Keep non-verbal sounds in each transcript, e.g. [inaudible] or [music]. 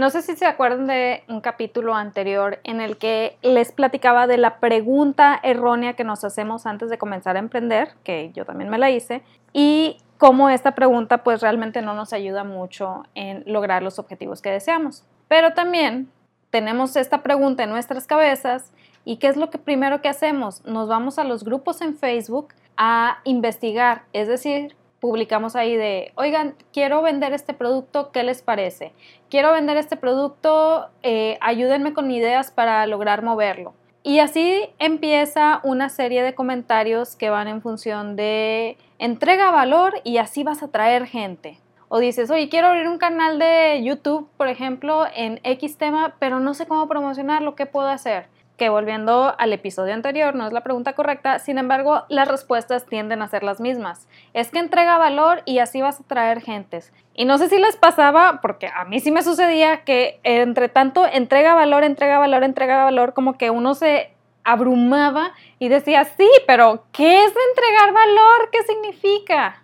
No sé si se acuerdan de un capítulo anterior en el que les platicaba de la pregunta errónea que nos hacemos antes de comenzar a emprender, que yo también me la hice, y cómo esta pregunta pues realmente no nos ayuda mucho en lograr los objetivos que deseamos. Pero también tenemos esta pregunta en nuestras cabezas y ¿qué es lo que primero que hacemos? Nos vamos a los grupos en Facebook a investigar, es decir, publicamos ahí de, oigan, quiero vender este producto, ¿qué les parece? Quiero vender este producto, eh, ayúdenme con ideas para lograr moverlo. Y así empieza una serie de comentarios que van en función de entrega valor y así vas a traer gente. O dices, oye, quiero abrir un canal de YouTube, por ejemplo, en X tema, pero no sé cómo promocionarlo, ¿qué puedo hacer? Que volviendo al episodio anterior no es la pregunta correcta, sin embargo las respuestas tienden a ser las mismas. Es que entrega valor y así vas a traer gentes. Y no sé si les pasaba, porque a mí sí me sucedía que entre tanto entrega valor, entrega valor, entrega valor, como que uno se abrumaba y decía, sí, pero ¿qué es entregar valor? ¿Qué significa?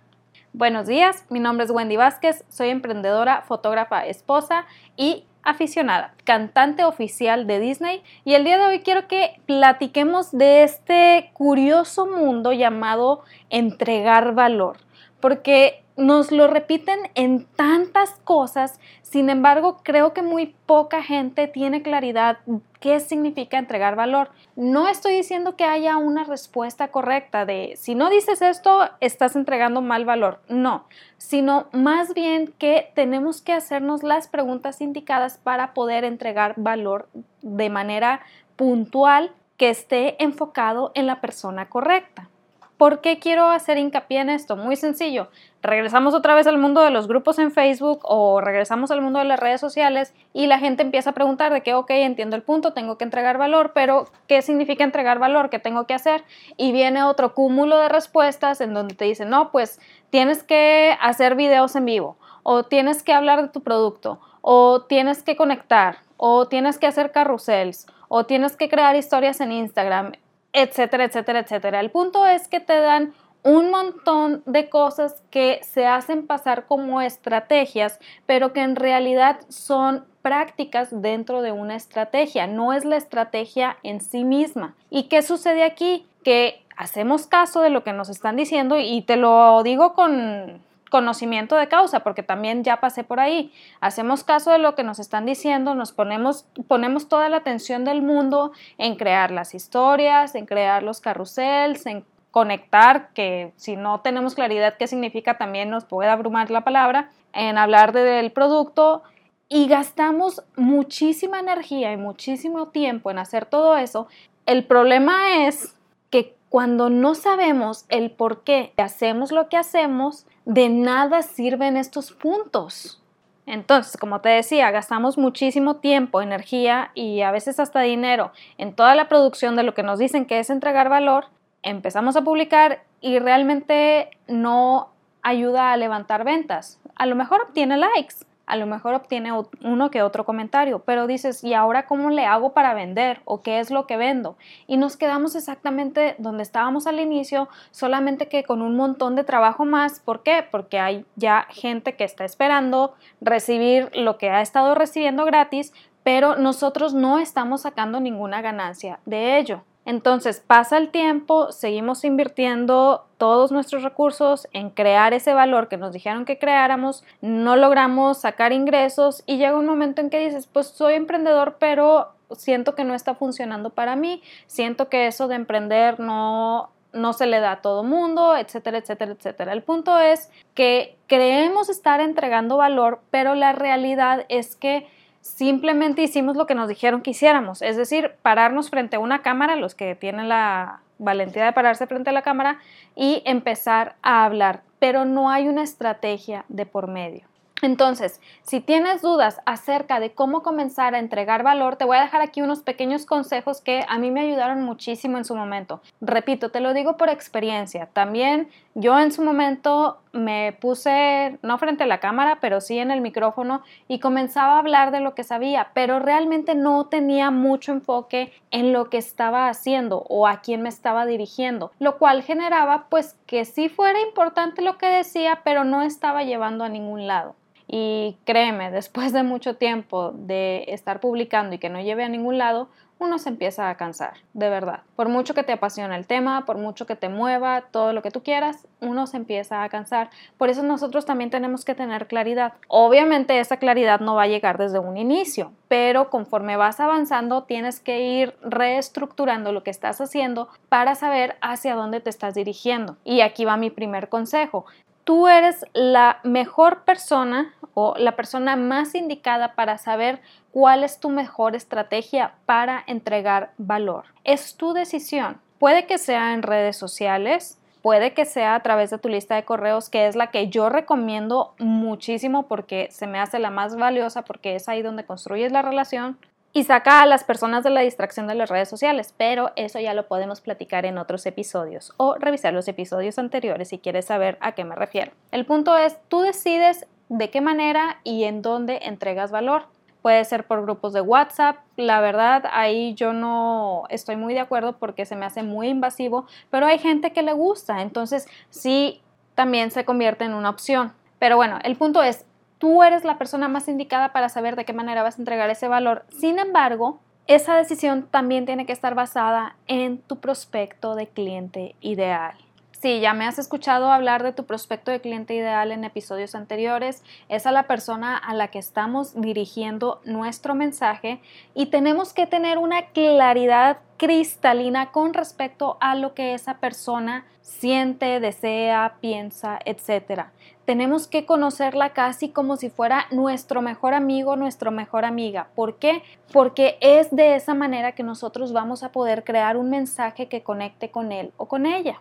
Buenos días, mi nombre es Wendy Vázquez, soy emprendedora, fotógrafa, esposa y aficionada, cantante oficial de Disney. Y el día de hoy quiero que platiquemos de este curioso mundo llamado entregar valor, porque nos lo repiten en tantas cosas, sin embargo creo que muy poca gente tiene claridad qué significa entregar valor. No estoy diciendo que haya una respuesta correcta de si no dices esto, estás entregando mal valor. No, sino más bien que tenemos que hacernos las preguntas indicadas para poder entregar valor de manera puntual que esté enfocado en la persona correcta. ¿Por qué quiero hacer hincapié en esto? Muy sencillo. Regresamos otra vez al mundo de los grupos en Facebook o regresamos al mundo de las redes sociales y la gente empieza a preguntar de que, ok, entiendo el punto, tengo que entregar valor, pero ¿qué significa entregar valor? ¿Qué tengo que hacer? Y viene otro cúmulo de respuestas en donde te dicen, no, pues tienes que hacer videos en vivo o tienes que hablar de tu producto o tienes que conectar o tienes que hacer carrusels o tienes que crear historias en Instagram etcétera, etcétera, etcétera. El punto es que te dan un montón de cosas que se hacen pasar como estrategias, pero que en realidad son prácticas dentro de una estrategia, no es la estrategia en sí misma. ¿Y qué sucede aquí? Que hacemos caso de lo que nos están diciendo y te lo digo con conocimiento de causa, porque también ya pasé por ahí. Hacemos caso de lo que nos están diciendo, nos ponemos, ponemos toda la atención del mundo en crear las historias, en crear los carrusels, en conectar, que si no tenemos claridad qué significa también nos puede abrumar la palabra, en hablar del producto y gastamos muchísima energía y muchísimo tiempo en hacer todo eso. El problema es cuando no sabemos el por qué hacemos lo que hacemos, de nada sirven estos puntos. Entonces, como te decía, gastamos muchísimo tiempo, energía y a veces hasta dinero en toda la producción de lo que nos dicen que es entregar valor. Empezamos a publicar y realmente no ayuda a levantar ventas. A lo mejor obtiene likes, a lo mejor obtiene uno que otro comentario, pero dices, ¿y ahora cómo le hago para vender? ¿O qué es lo que vendo? Y nos quedamos exactamente donde estábamos al inicio, solamente que con un montón de trabajo más. ¿Por qué? Porque hay ya gente que está esperando recibir lo que ha estado recibiendo gratis, pero nosotros no estamos sacando ninguna ganancia de ello. Entonces pasa el tiempo, seguimos invirtiendo todos nuestros recursos en crear ese valor que nos dijeron que creáramos, no logramos sacar ingresos y llega un momento en que dices, pues soy emprendedor, pero siento que no está funcionando para mí, siento que eso de emprender no no se le da a todo mundo, etcétera, etcétera, etcétera. El punto es que creemos estar entregando valor, pero la realidad es que simplemente hicimos lo que nos dijeron que hiciéramos, es decir, pararnos frente a una cámara, los que tienen la valentía de pararse frente a la cámara y empezar a hablar, pero no hay una estrategia de por medio. Entonces, si tienes dudas acerca de cómo comenzar a entregar valor, te voy a dejar aquí unos pequeños consejos que a mí me ayudaron muchísimo en su momento. Repito, te lo digo por experiencia. También yo en su momento me puse, no frente a la cámara, pero sí en el micrófono y comenzaba a hablar de lo que sabía, pero realmente no tenía mucho enfoque en lo que estaba haciendo o a quién me estaba dirigiendo, lo cual generaba pues que sí fuera importante lo que decía, pero no estaba llevando a ningún lado. Y créeme, después de mucho tiempo de estar publicando y que no lleve a ningún lado, uno se empieza a cansar, de verdad. Por mucho que te apasiona el tema, por mucho que te mueva, todo lo que tú quieras, uno se empieza a cansar. Por eso nosotros también tenemos que tener claridad. Obviamente esa claridad no va a llegar desde un inicio, pero conforme vas avanzando tienes que ir reestructurando lo que estás haciendo para saber hacia dónde te estás dirigiendo. Y aquí va mi primer consejo tú eres la mejor persona o la persona más indicada para saber cuál es tu mejor estrategia para entregar valor. Es tu decisión. Puede que sea en redes sociales, puede que sea a través de tu lista de correos, que es la que yo recomiendo muchísimo porque se me hace la más valiosa porque es ahí donde construyes la relación y saca a las personas de la distracción de las redes sociales, pero eso ya lo podemos platicar en otros episodios o revisar los episodios anteriores si quieres saber a qué me refiero. El punto es, tú decides de qué manera y en dónde entregas valor. Puede ser por grupos de WhatsApp, la verdad ahí yo no estoy muy de acuerdo porque se me hace muy invasivo, pero hay gente que le gusta, entonces sí también se convierte en una opción. Pero bueno, el punto es, tú eres la persona más indicada para saber de qué manera vas a entregar ese valor. Sin embargo, esa decisión también tiene que estar basada en tu prospecto de cliente ideal. Sí, ya me has escuchado hablar de tu prospecto de cliente ideal en episodios anteriores. Es a la persona a la que estamos dirigiendo nuestro mensaje y tenemos que tener una claridad cristalina con respecto a lo que esa persona siente, desea, piensa, etc. Tenemos que conocerla casi como si fuera nuestro mejor amigo, nuestra mejor amiga. ¿Por qué? Porque es de esa manera que nosotros vamos a poder crear un mensaje que conecte con él o con ella.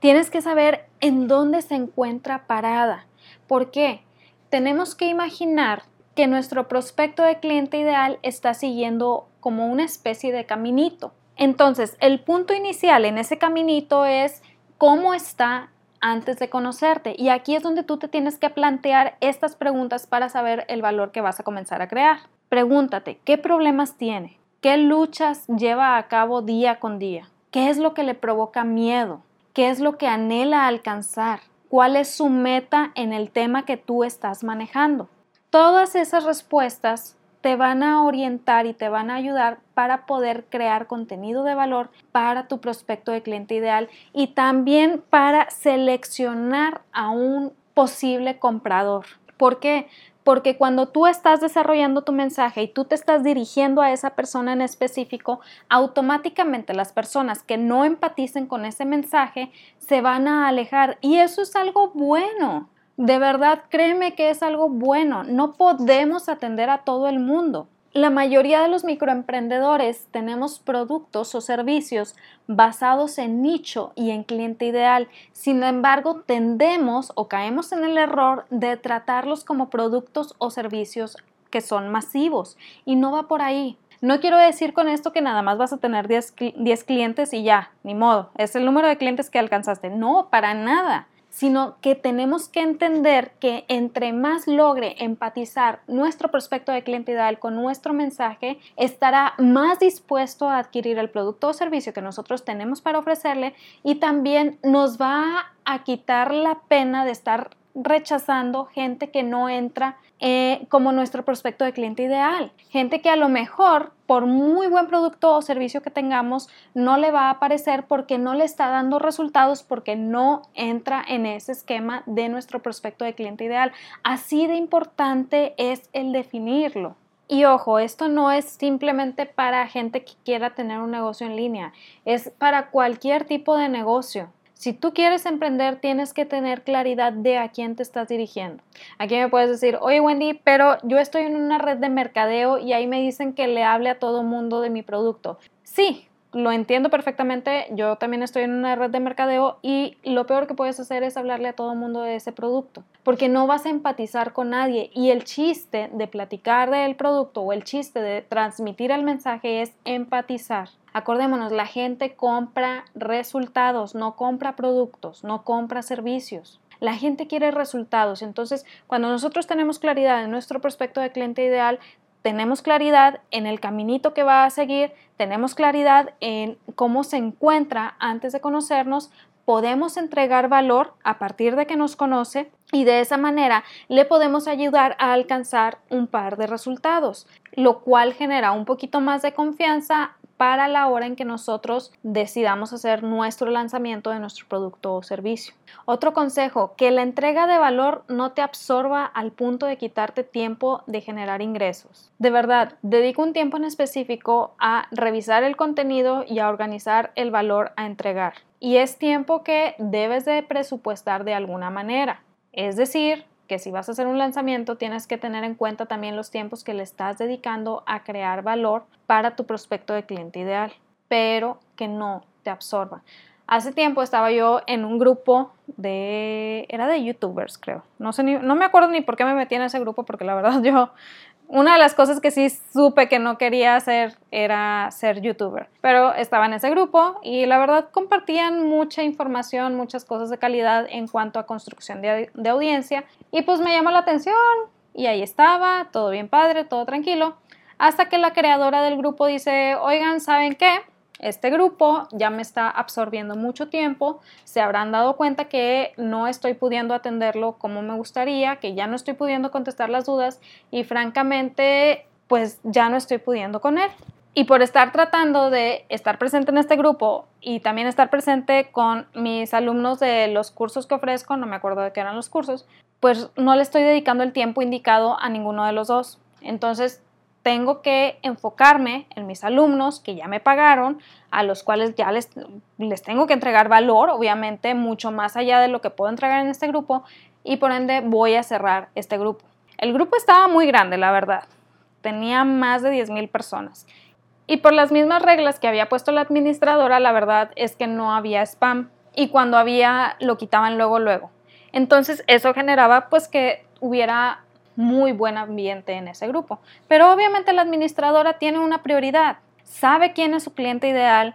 Tienes que saber en dónde se encuentra parada. ¿Por qué? Tenemos que imaginar que nuestro prospecto de cliente ideal está siguiendo como una especie de caminito. Entonces, el punto inicial en ese caminito es cómo está antes de conocerte. Y aquí es donde tú te tienes que plantear estas preguntas para saber el valor que vas a comenzar a crear. Pregúntate, ¿qué problemas tiene? ¿Qué luchas lleva a cabo día con día? ¿Qué es lo que le provoca miedo? Qué es lo que anhela alcanzar, cuál es su meta en el tema que tú estás manejando. Todas esas respuestas te van a orientar y te van a ayudar para poder crear contenido de valor para tu prospecto de cliente ideal y también para seleccionar a un posible comprador. ¿Por qué? Porque cuando tú estás desarrollando tu mensaje y tú te estás dirigiendo a esa persona en específico, automáticamente las personas que no empaticen con ese mensaje se van a alejar y eso es algo bueno. De verdad, créeme que es algo bueno. No podemos atender a todo el mundo. La mayoría de los microemprendedores tenemos productos o servicios basados en nicho y en cliente ideal. Sin embargo, tendemos o caemos en el error de tratarlos como productos o servicios que son masivos y no va por ahí. No quiero decir con esto que nada más vas a tener 10, 10 clientes y ya, ni modo, es el número de clientes que alcanzaste. No, para nada sino que tenemos que entender que entre más logre empatizar nuestro prospecto de cliente con nuestro mensaje, estará más dispuesto a adquirir el producto o servicio que nosotros tenemos para ofrecerle y también nos va a quitar la pena de estar rechazando gente que no entra eh, como nuestro prospecto de cliente ideal. Gente que a lo mejor, por muy buen producto o servicio que tengamos, no le va a aparecer porque no le está dando resultados, porque no entra en ese esquema de nuestro prospecto de cliente ideal. Así de importante es el definirlo. Y ojo, esto no es simplemente para gente que quiera tener un negocio en línea, es para cualquier tipo de negocio. Si tú quieres emprender, tienes que tener claridad de a quién te estás dirigiendo. Aquí me puedes decir, oye Wendy, pero yo estoy en una red de mercadeo y ahí me dicen que le hable a todo mundo de mi producto. Sí, lo entiendo perfectamente, yo también estoy en una red de mercadeo y lo peor que puedes hacer es hablarle a todo mundo de ese producto, porque no vas a empatizar con nadie y el chiste de platicar del producto o el chiste de transmitir el mensaje es empatizar. Acordémonos, la gente compra resultados, no compra productos, no compra servicios. La gente quiere resultados. Entonces, cuando nosotros tenemos claridad en nuestro prospecto de cliente ideal, tenemos claridad en el caminito que va a seguir, tenemos claridad en cómo se encuentra antes de conocernos, podemos entregar valor a partir de que nos conoce y de esa manera le podemos ayudar a alcanzar un par de resultados, lo cual genera un poquito más de confianza para la hora en que nosotros decidamos hacer nuestro lanzamiento de nuestro producto o servicio. Otro consejo, que la entrega de valor no te absorba al punto de quitarte tiempo de generar ingresos. De verdad, dedica un tiempo en específico a revisar el contenido y a organizar el valor a entregar. Y es tiempo que debes de presupuestar de alguna manera. Es decir, que si vas a hacer un lanzamiento tienes que tener en cuenta también los tiempos que le estás dedicando a crear valor para tu prospecto de cliente ideal, pero que no te absorba. Hace tiempo estaba yo en un grupo de, era de youtubers creo, no sé no me acuerdo ni por qué me metí en ese grupo porque la verdad [laughs] yo una de las cosas que sí supe que no quería hacer era ser youtuber, pero estaba en ese grupo y la verdad compartían mucha información, muchas cosas de calidad en cuanto a construcción de, de audiencia y pues me llamó la atención y ahí estaba, todo bien padre, todo tranquilo, hasta que la creadora del grupo dice, oigan, ¿saben qué? Este grupo ya me está absorbiendo mucho tiempo, se habrán dado cuenta que no estoy pudiendo atenderlo como me gustaría, que ya no estoy pudiendo contestar las dudas y francamente pues ya no estoy pudiendo con él. Y por estar tratando de estar presente en este grupo y también estar presente con mis alumnos de los cursos que ofrezco, no me acuerdo de qué eran los cursos, pues no le estoy dedicando el tiempo indicado a ninguno de los dos. Entonces tengo que enfocarme en mis alumnos que ya me pagaron, a los cuales ya les, les tengo que entregar valor, obviamente mucho más allá de lo que puedo entregar en este grupo, y por ende voy a cerrar este grupo. El grupo estaba muy grande, la verdad. Tenía más de 10.000 personas. Y por las mismas reglas que había puesto la administradora, la verdad es que no había spam. Y cuando había, lo quitaban luego, luego. Entonces eso generaba pues que hubiera muy buen ambiente en ese grupo. Pero obviamente la administradora tiene una prioridad, sabe quién es su cliente ideal,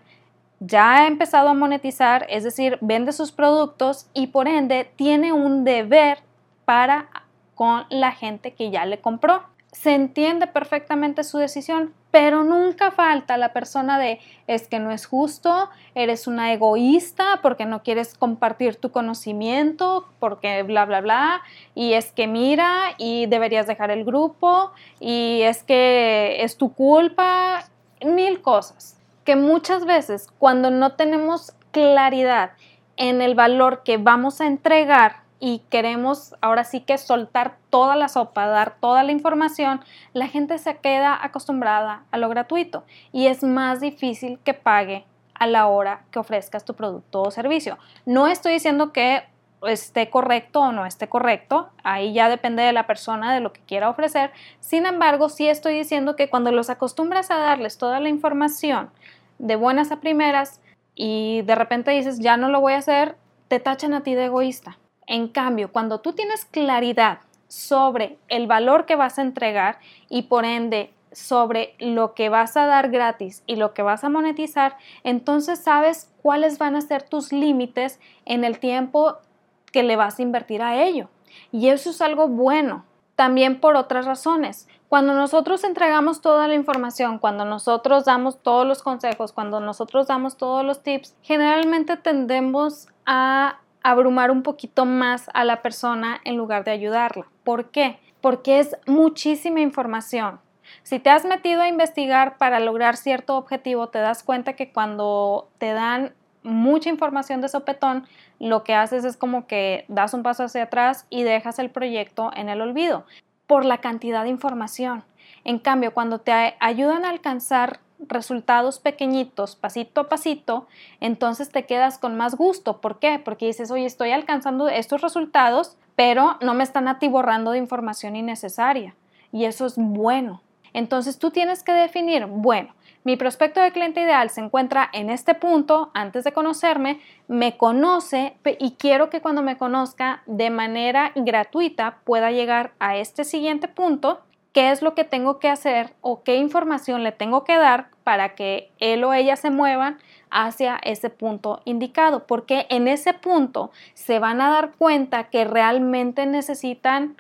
ya ha empezado a monetizar, es decir, vende sus productos y por ende tiene un deber para con la gente que ya le compró se entiende perfectamente su decisión, pero nunca falta la persona de es que no es justo, eres una egoísta porque no quieres compartir tu conocimiento, porque bla, bla, bla, y es que mira, y deberías dejar el grupo, y es que es tu culpa, mil cosas, que muchas veces cuando no tenemos claridad en el valor que vamos a entregar, y queremos ahora sí que soltar toda la sopa, dar toda la información, la gente se queda acostumbrada a lo gratuito y es más difícil que pague a la hora que ofrezcas tu producto o servicio. No estoy diciendo que esté correcto o no esté correcto, ahí ya depende de la persona, de lo que quiera ofrecer. Sin embargo, sí estoy diciendo que cuando los acostumbras a darles toda la información de buenas a primeras y de repente dices, ya no lo voy a hacer, te tachan a ti de egoísta. En cambio, cuando tú tienes claridad sobre el valor que vas a entregar y por ende sobre lo que vas a dar gratis y lo que vas a monetizar, entonces sabes cuáles van a ser tus límites en el tiempo que le vas a invertir a ello. Y eso es algo bueno. También por otras razones. Cuando nosotros entregamos toda la información, cuando nosotros damos todos los consejos, cuando nosotros damos todos los tips, generalmente tendemos a abrumar un poquito más a la persona en lugar de ayudarla. ¿Por qué? Porque es muchísima información. Si te has metido a investigar para lograr cierto objetivo, te das cuenta que cuando te dan mucha información de sopetón, lo que haces es como que das un paso hacia atrás y dejas el proyecto en el olvido por la cantidad de información. En cambio, cuando te ayudan a alcanzar resultados pequeñitos, pasito a pasito, entonces te quedas con más gusto. ¿Por qué? Porque dices, oye, estoy alcanzando estos resultados, pero no me están atiborrando de información innecesaria. Y eso es bueno. Entonces tú tienes que definir, bueno, mi prospecto de cliente ideal se encuentra en este punto antes de conocerme, me conoce y quiero que cuando me conozca de manera gratuita pueda llegar a este siguiente punto qué es lo que tengo que hacer o qué información le tengo que dar para que él o ella se muevan hacia ese punto indicado, porque en ese punto se van a dar cuenta que realmente necesitan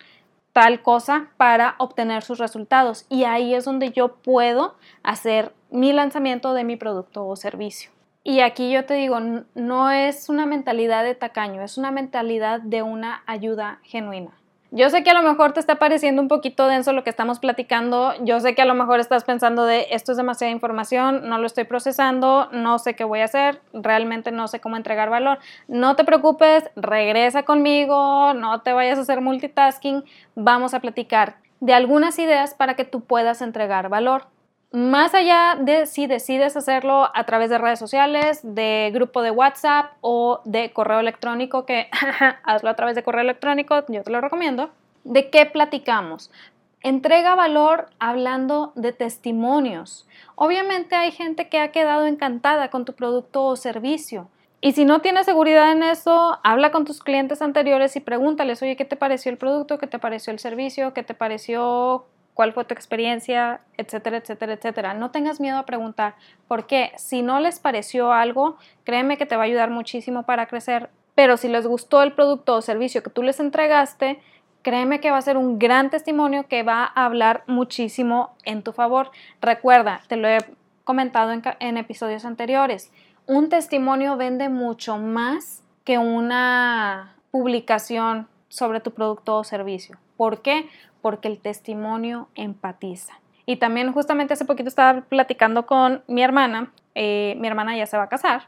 tal cosa para obtener sus resultados y ahí es donde yo puedo hacer mi lanzamiento de mi producto o servicio. Y aquí yo te digo, no es una mentalidad de tacaño, es una mentalidad de una ayuda genuina. Yo sé que a lo mejor te está pareciendo un poquito denso lo que estamos platicando. Yo sé que a lo mejor estás pensando de esto es demasiada información, no lo estoy procesando, no sé qué voy a hacer, realmente no sé cómo entregar valor. No te preocupes, regresa conmigo, no te vayas a hacer multitasking, vamos a platicar de algunas ideas para que tú puedas entregar valor. Más allá de si decides hacerlo a través de redes sociales, de grupo de WhatsApp o de correo electrónico, que [laughs] hazlo a través de correo electrónico, yo te lo recomiendo. ¿De qué platicamos? Entrega valor hablando de testimonios. Obviamente hay gente que ha quedado encantada con tu producto o servicio. Y si no tienes seguridad en eso, habla con tus clientes anteriores y pregúntales, oye, ¿qué te pareció el producto? ¿Qué te pareció el servicio? ¿Qué te pareció cuál fue tu experiencia, etcétera, etcétera, etcétera. No tengas miedo a preguntar, porque si no les pareció algo, créeme que te va a ayudar muchísimo para crecer, pero si les gustó el producto o servicio que tú les entregaste, créeme que va a ser un gran testimonio que va a hablar muchísimo en tu favor. Recuerda, te lo he comentado en, episodios anteriores, un testimonio vende mucho más que una publicación sobre tu producto o servicio. ¿Por qué? porque el testimonio empatiza. Y también justamente hace poquito estaba platicando con mi hermana, eh, mi hermana ya se va a casar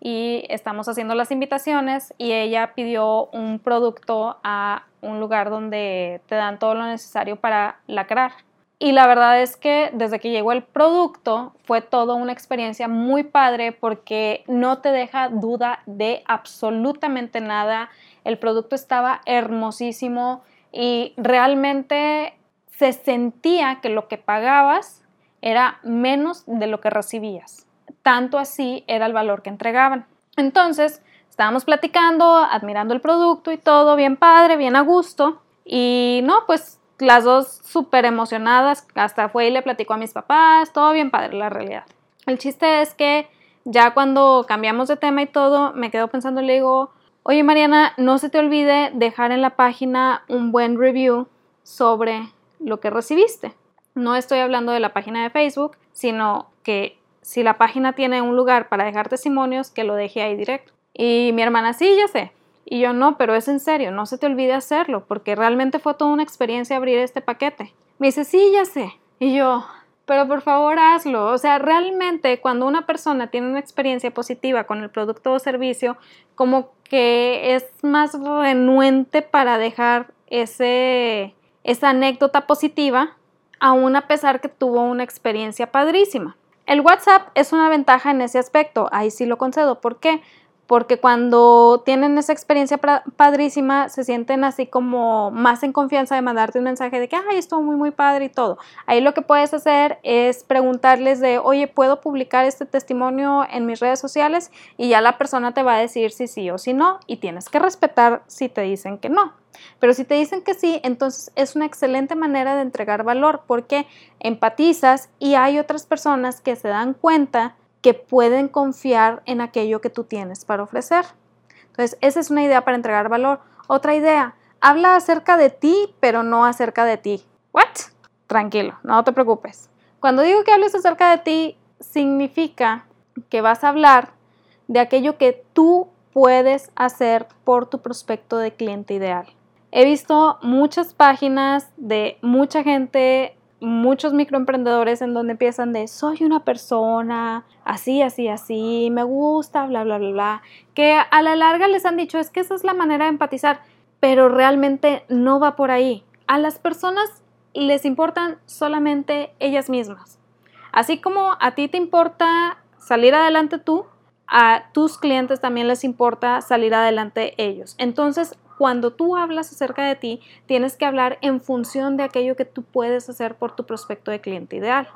y estamos haciendo las invitaciones y ella pidió un producto a un lugar donde te dan todo lo necesario para lacrar. Y la verdad es que desde que llegó el producto fue toda una experiencia muy padre porque no te deja duda de absolutamente nada. El producto estaba hermosísimo y realmente se sentía que lo que pagabas era menos de lo que recibías. Tanto así era el valor que entregaban. Entonces, estábamos platicando, admirando el producto y todo, bien padre, bien a gusto. Y no, pues las dos súper emocionadas, hasta fue y le platicó a mis papás, todo bien padre, la realidad. El chiste es que ya cuando cambiamos de tema y todo, me quedo pensando le digo, Oye Mariana, no se te olvide dejar en la página un buen review sobre lo que recibiste. No estoy hablando de la página de Facebook, sino que si la página tiene un lugar para dejar testimonios, que lo deje ahí directo. Y mi hermana, sí, ya sé. Y yo no, pero es en serio, no se te olvide hacerlo, porque realmente fue toda una experiencia abrir este paquete. Me dice, sí, ya sé. Y yo, pero por favor hazlo. O sea, realmente cuando una persona tiene una experiencia positiva con el producto o servicio, como que es más renuente para dejar ese, esa anécdota positiva, aún a pesar que tuvo una experiencia padrísima. El WhatsApp es una ventaja en ese aspecto, ahí sí lo concedo. ¿Por qué? Porque cuando tienen esa experiencia padrísima, se sienten así como más en confianza de mandarte un mensaje de que, ay, estuvo muy, muy padre y todo. Ahí lo que puedes hacer es preguntarles de, oye, ¿puedo publicar este testimonio en mis redes sociales? Y ya la persona te va a decir si sí o si no, y tienes que respetar si te dicen que no. Pero si te dicen que sí, entonces es una excelente manera de entregar valor porque empatizas y hay otras personas que se dan cuenta que pueden confiar en aquello que tú tienes para ofrecer. Entonces, esa es una idea para entregar valor. Otra idea, habla acerca de ti, pero no acerca de ti. ¿What? Tranquilo, no te preocupes. Cuando digo que hables acerca de ti, significa que vas a hablar de aquello que tú puedes hacer por tu prospecto de cliente ideal. He visto muchas páginas de mucha gente muchos microemprendedores en donde empiezan de soy una persona así, así, así, me gusta, bla, bla, bla, bla, que a la larga les han dicho es que esa es la manera de empatizar, pero realmente no va por ahí. A las personas les importan solamente ellas mismas. Así como a ti te importa salir adelante tú, a tus clientes también les importa salir adelante ellos. Entonces, cuando tú hablas acerca de ti, tienes que hablar en función de aquello que tú puedes hacer por tu prospecto de cliente ideal.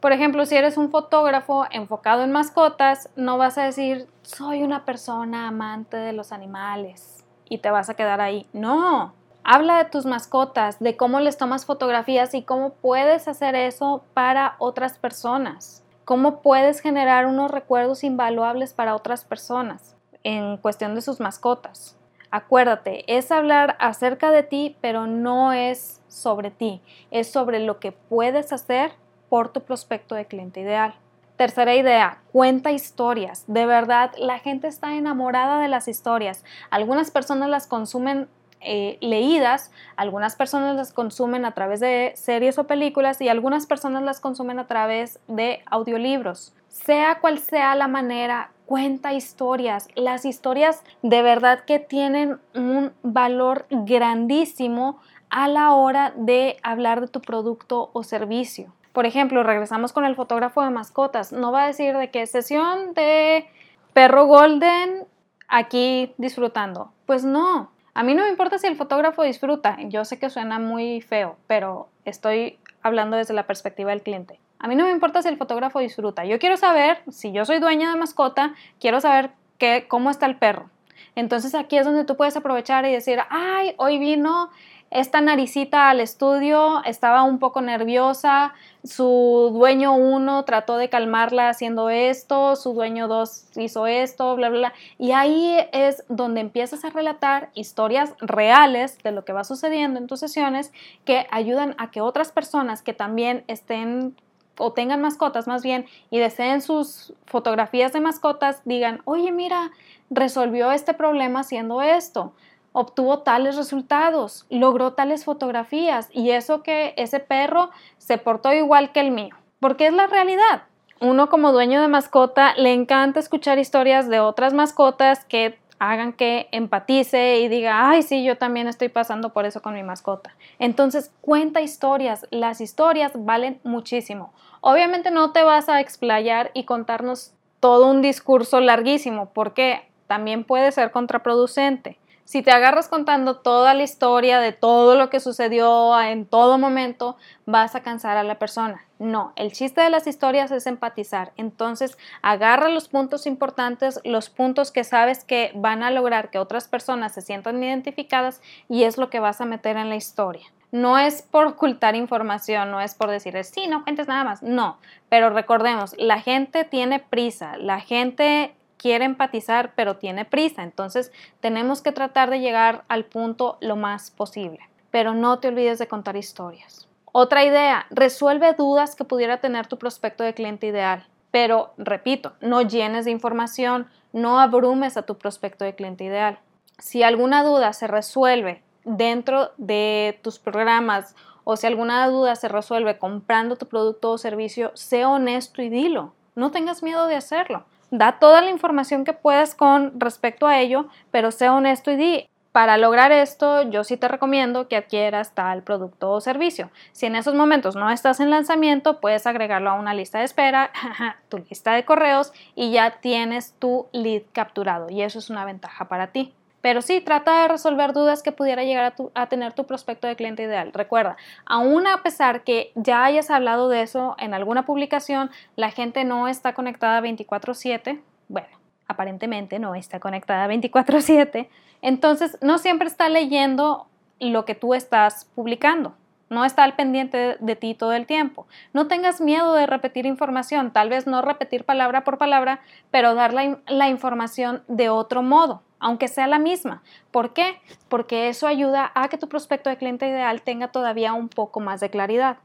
Por ejemplo, si eres un fotógrafo enfocado en mascotas, no vas a decir, soy una persona amante de los animales y te vas a quedar ahí. No, habla de tus mascotas, de cómo les tomas fotografías y cómo puedes hacer eso para otras personas. Cómo puedes generar unos recuerdos invaluables para otras personas en cuestión de sus mascotas. Acuérdate, es hablar acerca de ti, pero no es sobre ti, es sobre lo que puedes hacer por tu prospecto de cliente ideal. Tercera idea, cuenta historias. De verdad, la gente está enamorada de las historias. Algunas personas las consumen eh, leídas, algunas personas las consumen a través de series o películas y algunas personas las consumen a través de audiolibros. Sea cual sea la manera, cuenta historias. Las historias de verdad que tienen un valor grandísimo a la hora de hablar de tu producto o servicio. Por ejemplo, regresamos con el fotógrafo de mascotas. No va a decir de qué sesión de perro golden aquí disfrutando. Pues no. A mí no me importa si el fotógrafo disfruta. Yo sé que suena muy feo, pero estoy hablando desde la perspectiva del cliente. A mí no me importa si el fotógrafo disfruta. Yo quiero saber, si yo soy dueña de mascota, quiero saber qué, cómo está el perro. Entonces aquí es donde tú puedes aprovechar y decir, ay, hoy vino esta naricita al estudio, estaba un poco nerviosa, su dueño uno trató de calmarla haciendo esto, su dueño dos hizo esto, bla, bla, bla. Y ahí es donde empiezas a relatar historias reales de lo que va sucediendo en tus sesiones que ayudan a que otras personas que también estén o tengan mascotas más bien y deseen sus fotografías de mascotas digan, oye mira, resolvió este problema haciendo esto obtuvo tales resultados, logró tales fotografías y eso que ese perro se portó igual que el mío, porque es la realidad. Uno como dueño de mascota le encanta escuchar historias de otras mascotas que hagan que empatice y diga, ay, sí, yo también estoy pasando por eso con mi mascota. Entonces, cuenta historias. Las historias valen muchísimo. Obviamente no te vas a explayar y contarnos todo un discurso larguísimo, porque también puede ser contraproducente si te agarras contando toda la historia de todo lo que sucedió en todo momento, vas a cansar a la persona. No, el chiste de las historias es empatizar. Entonces, agarra los puntos importantes, los puntos que sabes que van a lograr que otras personas se sientan identificadas y es lo que vas a meter en la historia. No es por ocultar información, no es por decir, sí, no cuentes nada más, no, pero recordemos, la gente tiene prisa, la gente quiere empatizar, pero tiene prisa. Entonces tenemos que tratar de llegar al punto lo más posible. Pero no te olvides de contar historias. Otra idea, resuelve dudas que pudiera tener tu prospecto de cliente ideal. Pero, repito, no llenes de información, no abrumes a tu prospecto de cliente ideal. Si alguna duda se resuelve dentro de tus programas o si alguna duda se resuelve comprando tu producto o servicio, sé honesto y dilo. No tengas miedo de hacerlo. Da toda la información que puedas con respecto a ello, pero sé honesto y di, para lograr esto, yo sí te recomiendo que adquieras tal producto o servicio. Si en esos momentos no estás en lanzamiento, puedes agregarlo a una lista de espera, [laughs] tu lista de correos y ya tienes tu lead capturado y eso es una ventaja para ti. Pero sí, trata de resolver dudas que pudiera llegar a, tener tu prospecto de cliente ideal. Recuerda, aún a pesar que ya hayas hablado de eso en alguna publicación, la gente no está conectada 24/7. Bueno, aparentemente no está conectada 24/7. Entonces, no siempre está leyendo lo que tú estás publicando. No está al pendiente de, ti todo el tiempo. No tengas miedo de repetir información, tal vez no repetir palabra por palabra, pero dar la información de otro modo aunque sea la misma. ¿Por qué? Porque eso ayuda a que tu prospecto de cliente ideal tenga todavía un poco más de claridad.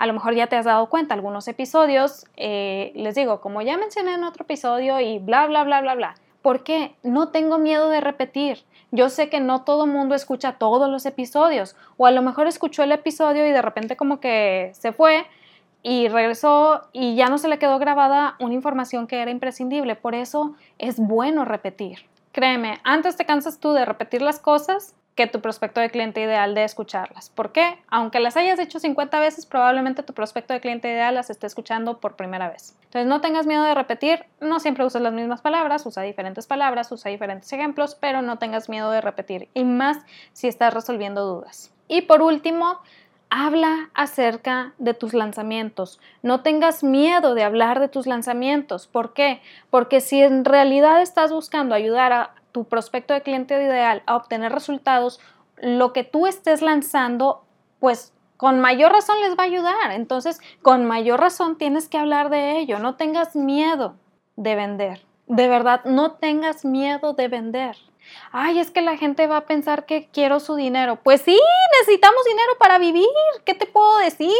A lo mejor ya te has dado cuenta, algunos episodios, eh, les digo, como ya mencioné en otro episodio y bla, bla, bla, bla, bla. ¿Por qué? No tengo miedo de repetir. Yo sé que no todo mundo escucha todos los episodios, o a lo mejor escuchó el episodio y de repente como que se fue y regresó y ya no se le quedó grabada una información que era imprescindible. Por eso es bueno repetir. Créeme, antes te cansas tú de repetir las cosas que tu prospecto de cliente ideal de escucharlas. ¿Por qué? Aunque las hayas hecho 50 veces, probablemente tu prospecto de cliente ideal las esté escuchando por primera vez. Entonces no tengas miedo de repetir, no siempre uses las mismas palabras, usa diferentes palabras, usa diferentes ejemplos, pero no tengas miedo de repetir y más si estás resolviendo dudas. Y por último, habla acerca de tus lanzamientos. No tengas miedo de hablar de tus lanzamientos. ¿Por qué? Porque si en realidad estás buscando ayudar a tu prospecto de cliente ideal a obtener resultados, lo que tú estés lanzando, pues con mayor razón les va a ayudar. Entonces, con mayor razón tienes que hablar de ello. No tengas miedo de vender. De verdad, no tengas miedo de vender ay, es que la gente va a pensar que quiero su dinero. Pues sí, necesitamos dinero para vivir. ¿Qué te puedo decir?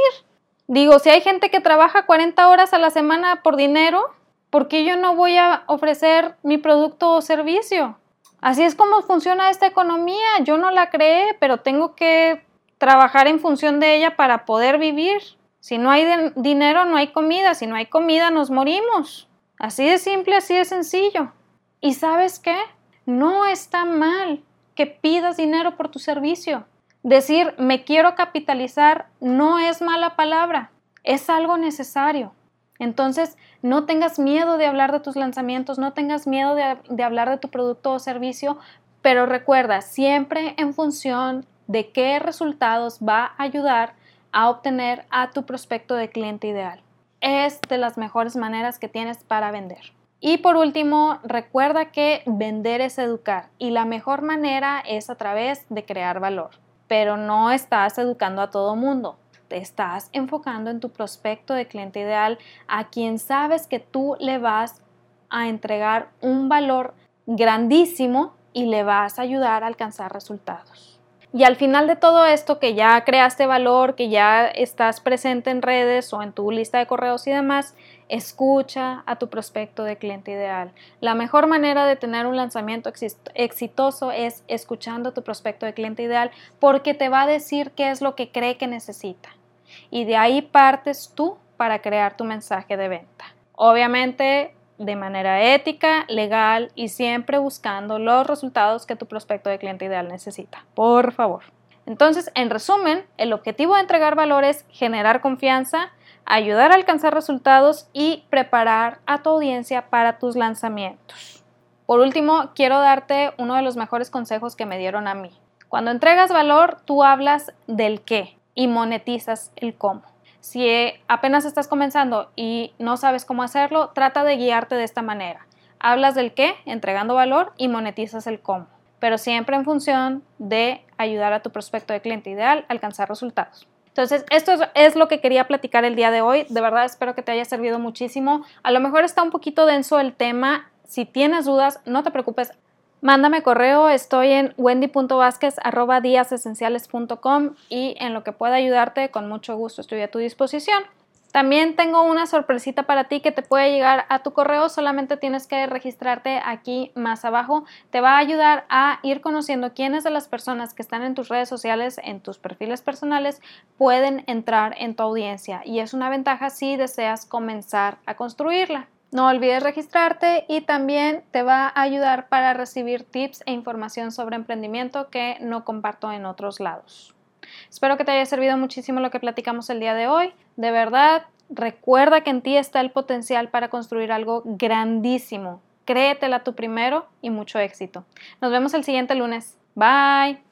Digo, si hay gente que trabaja 40 horas a la semana por dinero, ¿por qué yo no voy a ofrecer mi producto o servicio? Así es como funciona esta economía. Yo no la creé, pero tengo que trabajar en función de ella para poder vivir. Si no hay dinero, no hay comida. Si no hay comida, nos morimos. Así de simple, así de sencillo. ¿Y sabes qué? No está mal que pidas dinero por tu servicio. Decir me quiero capitalizar no es mala palabra, es algo necesario. Entonces, no tengas miedo de hablar de tus lanzamientos, no tengas miedo de, hablar de tu producto o servicio, pero recuerda, siempre en función de qué resultados va a ayudar a obtener a tu prospecto de cliente ideal. Es de las mejores maneras que tienes para vender. Y por último, recuerda que vender es educar y la mejor manera es a través de crear valor. Pero no estás educando a todo mundo, te estás enfocando en tu prospecto de cliente ideal a quien sabes que tú le vas a entregar un valor grandísimo y le vas a ayudar a alcanzar resultados. Y al final de todo esto, que ya creaste valor, que ya estás presente en redes o en tu lista de correos y demás, escucha a tu prospecto de cliente ideal. La mejor manera de tener un lanzamiento exitoso es escuchando a tu prospecto de cliente ideal porque te va a decir qué es lo que cree que necesita. Y de ahí partes tú para crear tu mensaje de venta. Obviamente de manera ética, legal y siempre buscando los resultados que tu prospecto de cliente ideal necesita. Por favor. Entonces, en resumen, el objetivo de entregar valor es generar confianza, ayudar a alcanzar resultados y preparar a tu audiencia para tus lanzamientos. Por último, quiero darte uno de los mejores consejos que me dieron a mí. Cuando entregas valor, tú hablas del qué y monetizas el cómo. Si apenas estás comenzando y no sabes cómo hacerlo, trata de guiarte de esta manera. Hablas del qué, entregando valor y monetizas el cómo, pero siempre en función de ayudar a tu prospecto de cliente ideal a alcanzar resultados. Entonces, esto es, lo que quería platicar el día de hoy. De verdad espero que te haya servido muchísimo. A lo mejor está un poquito denso el tema. Si tienes dudas, no te preocupes. Mándame correo, estoy en wendy.vázquez.com y en lo que pueda ayudarte, con mucho gusto estoy a tu disposición. También tengo una sorpresita para ti que te puede llegar a tu correo, solamente tienes que registrarte aquí más abajo. Te va a ayudar a ir conociendo quiénes de las personas que están en tus redes sociales, en tus perfiles personales, pueden entrar en tu audiencia y es una ventaja si deseas comenzar a construirla. No olvides registrarte y también te va a ayudar para recibir tips e información sobre emprendimiento que no comparto en otros lados. Espero que te haya servido muchísimo lo que platicamos el día de hoy. De verdad, recuerda que en ti está el potencial para construir algo grandísimo. Créetela tú primero y mucho éxito. Nos vemos el siguiente lunes. Bye.